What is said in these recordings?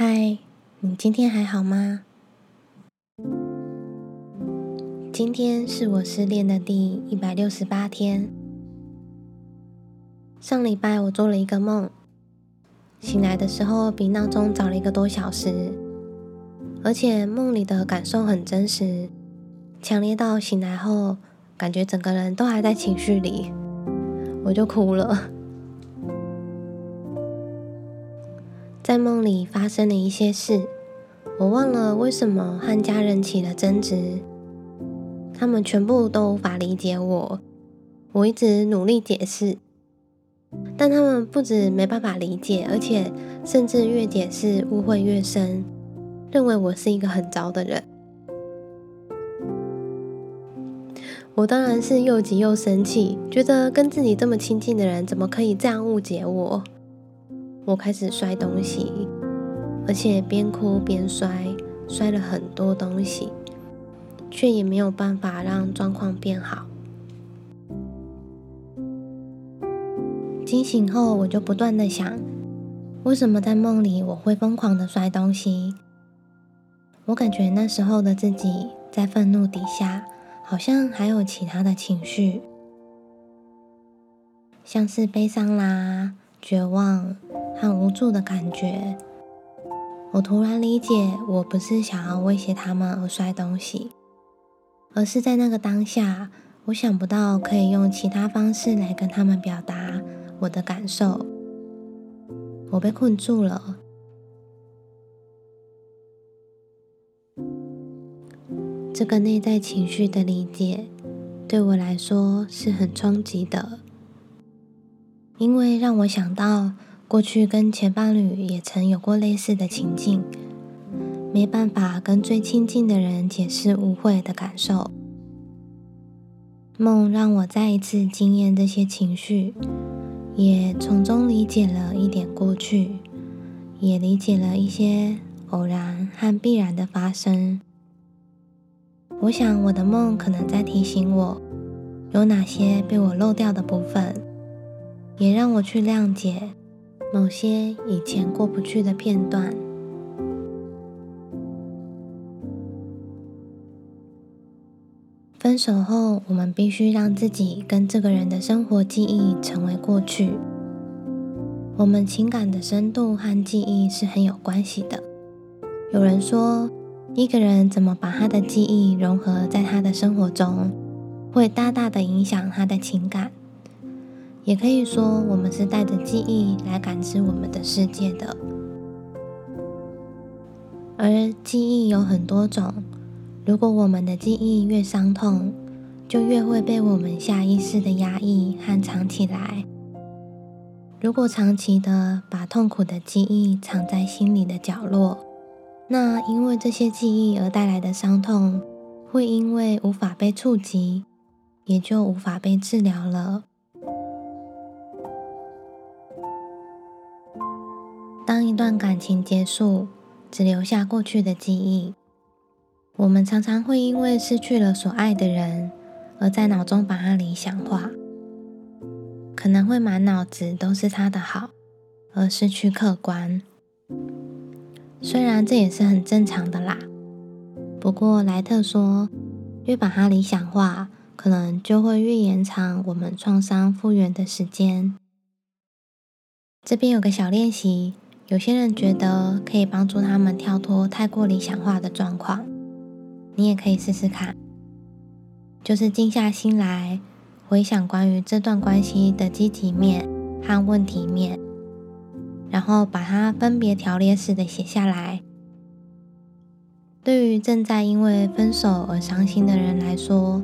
嗨，你今天还好吗？今天是我失恋的第一百六十八天。上礼拜我做了一个梦，醒来的时候比闹钟早了一个多小时，而且梦里的感受很真实，强烈到醒来后感觉整个人都还在情绪里，我就哭了。在梦里发生了一些事，我忘了为什么和家人起了争执，他们全部都无法理解我。我一直努力解释，但他们不止没办法理解，而且甚至越解释误会越深，认为我是一个很糟的人。我当然是又急又生气，觉得跟自己这么亲近的人，怎么可以这样误解我？我开始摔东西，而且边哭边摔，摔了很多东西，却也没有办法让状况变好。惊醒后，我就不断的想，为什么在梦里我会疯狂的摔东西？我感觉那时候的自己在愤怒底下，好像还有其他的情绪，像是悲伤啦、绝望。很无助的感觉。我突然理解，我不是想要威胁他们而摔东西，而是在那个当下，我想不到可以用其他方式来跟他们表达我的感受。我被困住了。这个内在情绪的理解，对我来说是很冲击的，因为让我想到。过去跟前伴侣也曾有过类似的情境，没办法跟最亲近的人解释误会的感受。梦让我再一次经验这些情绪，也从中理解了一点过去，也理解了一些偶然和必然的发生。我想我的梦可能在提醒我，有哪些被我漏掉的部分，也让我去谅解。某些以前过不去的片段，分手后，我们必须让自己跟这个人的生活记忆成为过去。我们情感的深度和记忆是很有关系的。有人说，一个人怎么把他的记忆融合在他的生活中，会大大的影响他的情感。也可以说，我们是带着记忆来感知我们的世界的。而记忆有很多种，如果我们的记忆越伤痛，就越会被我们下意识的压抑和藏起来。如果长期的把痛苦的记忆藏在心里的角落，那因为这些记忆而带来的伤痛，会因为无法被触及，也就无法被治疗了。当一段感情结束，只留下过去的记忆，我们常常会因为失去了所爱的人，而在脑中把他理想化，可能会满脑子都是他的好，而失去客观。虽然这也是很正常的啦，不过莱特说，越把它理想化，可能就会越延长我们创伤复原的时间。这边有个小练习。有些人觉得可以帮助他们跳脱太过理想化的状况，你也可以试试看。就是静下心来，回想关于这段关系的积极面和问题面，然后把它分别条列式的写下来。对于正在因为分手而伤心的人来说，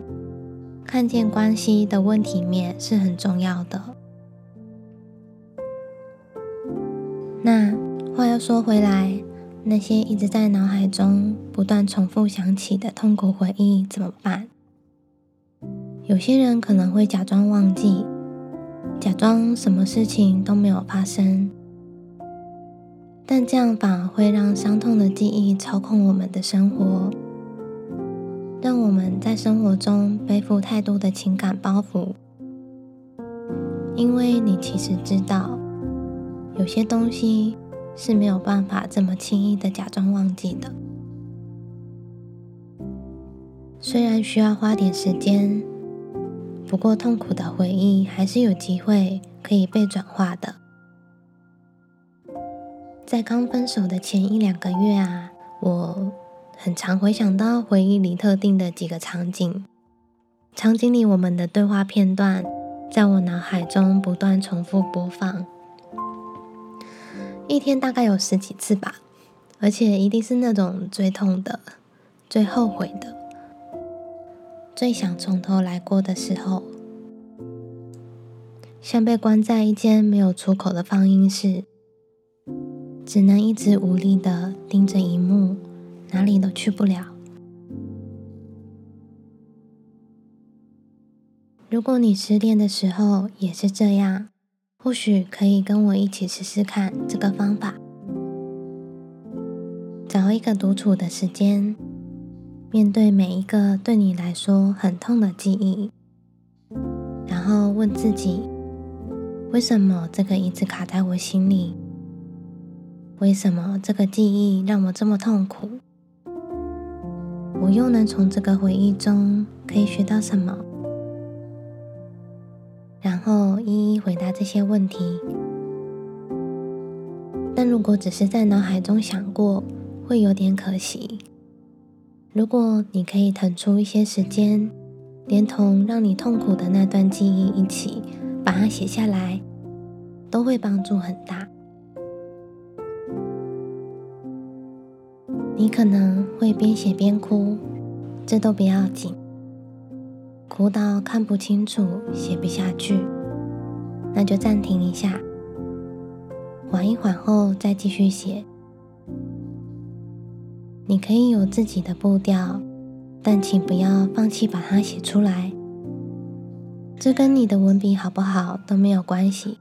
看见关系的问题面是很重要的。那话又说回来，那些一直在脑海中不断重复想起的痛苦回忆怎么办？有些人可能会假装忘记，假装什么事情都没有发生，但这样反而会让伤痛的记忆操控我们的生活，让我们在生活中背负太多的情感包袱。因为你其实知道。有些东西是没有办法这么轻易的假装忘记的。虽然需要花点时间，不过痛苦的回忆还是有机会可以被转化的。在刚分手的前一两个月啊，我很常回想到回忆里特定的几个场景，场景里我们的对话片段，在我脑海中不断重复播放，一天大概有十几次吧，而且一定是那种最痛的、最后悔的。最想从头来过的时候，像被关在一间没有出口的放映室，只能一直无力的盯着荧幕，哪里都去不了。如果你失恋的时候也是这样，或许可以跟我一起试试看这个方法，找一个独处的时间。面对每一个对你来说很痛的记忆，然后问自己：为什么这个一直卡在我心里？为什么这个记忆让我这么痛苦？我又能从这个回忆中可以学到什么？一一回答这些问题。但如果只是在脑海中想过，会有点可惜。如果你可以腾出一些时间，连同让你痛苦的那段记忆一起把它写下来，都会帮助很大。你可能会边写边哭，这都不要紧。哭到看不清楚、写不下去，那就暂停一下，缓一缓后再继续写。你可以有自己的步调，但请不要放弃把它写出来。这跟你的文笔好不好都没有关系。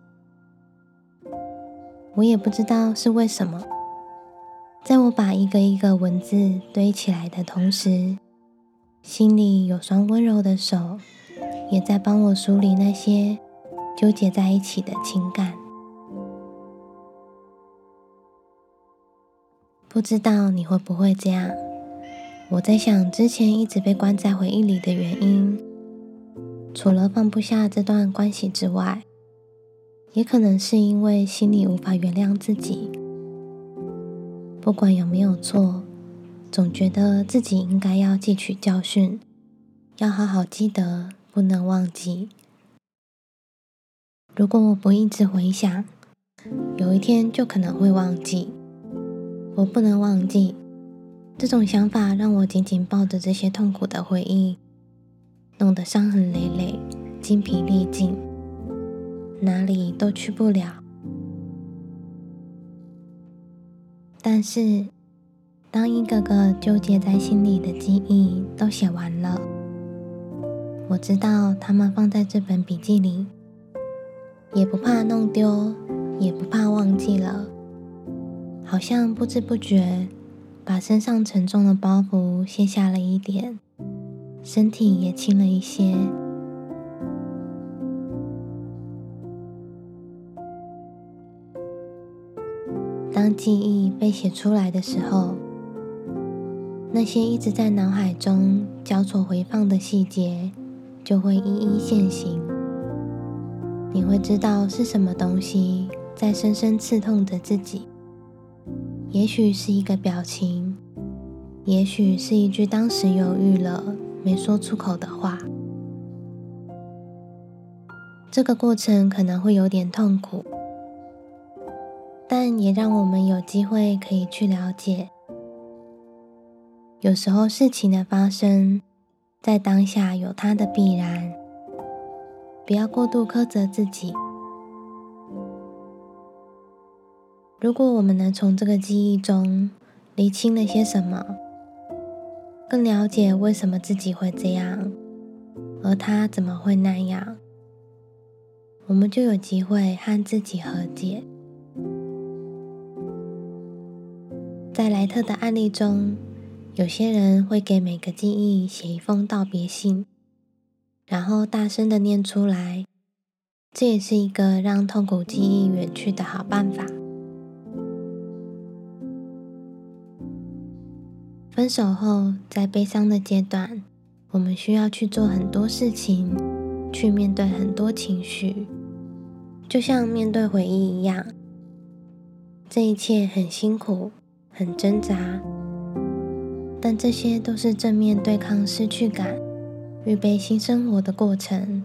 我也不知道是为什么，在我把一个一个文字堆起来的同时，心里有双温柔的手，也在帮我梳理那些纠结在一起的情感。不知道你会不会这样？我在想，之前一直被关在回忆里的原因，除了放不下这段关系之外，也可能是因为心里无法原谅自己。不管有没有错，总觉得自己应该要汲取教训，要好好记得，不能忘记。如果我不一直回想，有一天就可能会忘记。我不能忘记这种想法，让我紧紧抱着这些痛苦的回忆，弄得伤痕累累、精疲力尽，哪里都去不了。但是，当一个个纠结在心里的记忆都写完了，我知道他们放在这本笔记里，也不怕弄丢，也不怕忘记了。好像不知不觉把身上沉重的包袱卸下了一点，身体也轻了一些。当记忆被写出来的时候，那些一直在脑海中交错回放的细节就会一一现形。你会知道是什么东西在深深刺痛着自己。也许是一个表情，也许是一句当时犹豫了没说出口的话。这个过程可能会有点痛苦，但也让我们有机会可以去了解。有时候事情的发生，在当下有它的必然，不要过度苛责自己。如果我们能从这个记忆中理清了些什么，更了解为什么自己会这样，而他怎么会那样，我们就有机会和自己和解。在莱特的案例中，有些人会给每个记忆写一封道别信，然后大声的念出来这也是一个让痛苦记忆远去的好办法。分手后在悲伤的阶段我们需要去做很多事情去面对很多情绪。就像面对回忆一样这一切很辛苦很挣扎但这些都是正面对抗失去感预备新生活的过程。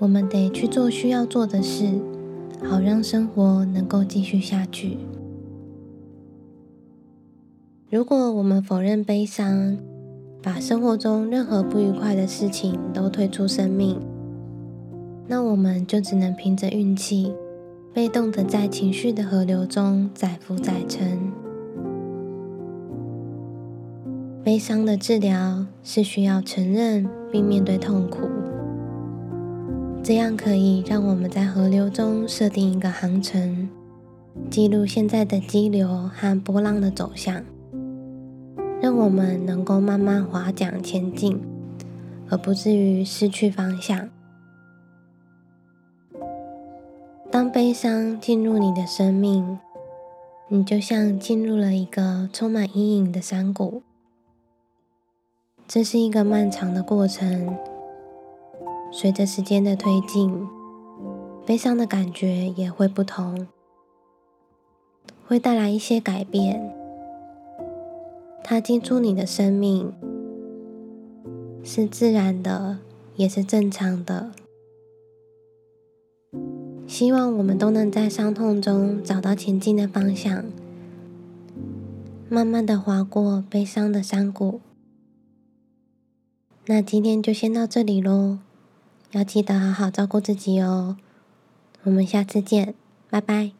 我们得去做需要做的事，好让生活能够继续下去。如果我们否认悲伤，把生活中任何不愉快的事情都推出生命，那我们就只能凭着运气，被动的在情绪的河流中载浮载沉。悲伤的治疗是需要承认并面对痛苦。这样可以让我们在河流中设定一个航程，记录现在的激流和波浪的走向，让我们能够慢慢划桨前进，而不至于失去方向。当悲伤进入你的生命，你就像进入了一个充满阴影的山谷。这是一个漫长的过程。随着时间的推进，悲伤的感觉也会不同，会带来一些改变。它进出你的生命是自然的，也是正常的。希望我们都能在伤痛中找到前进的方向，慢慢的划过悲伤的山谷。那今天就先到这里喽。要记得好好照顾自己哦，我们下次见，拜拜。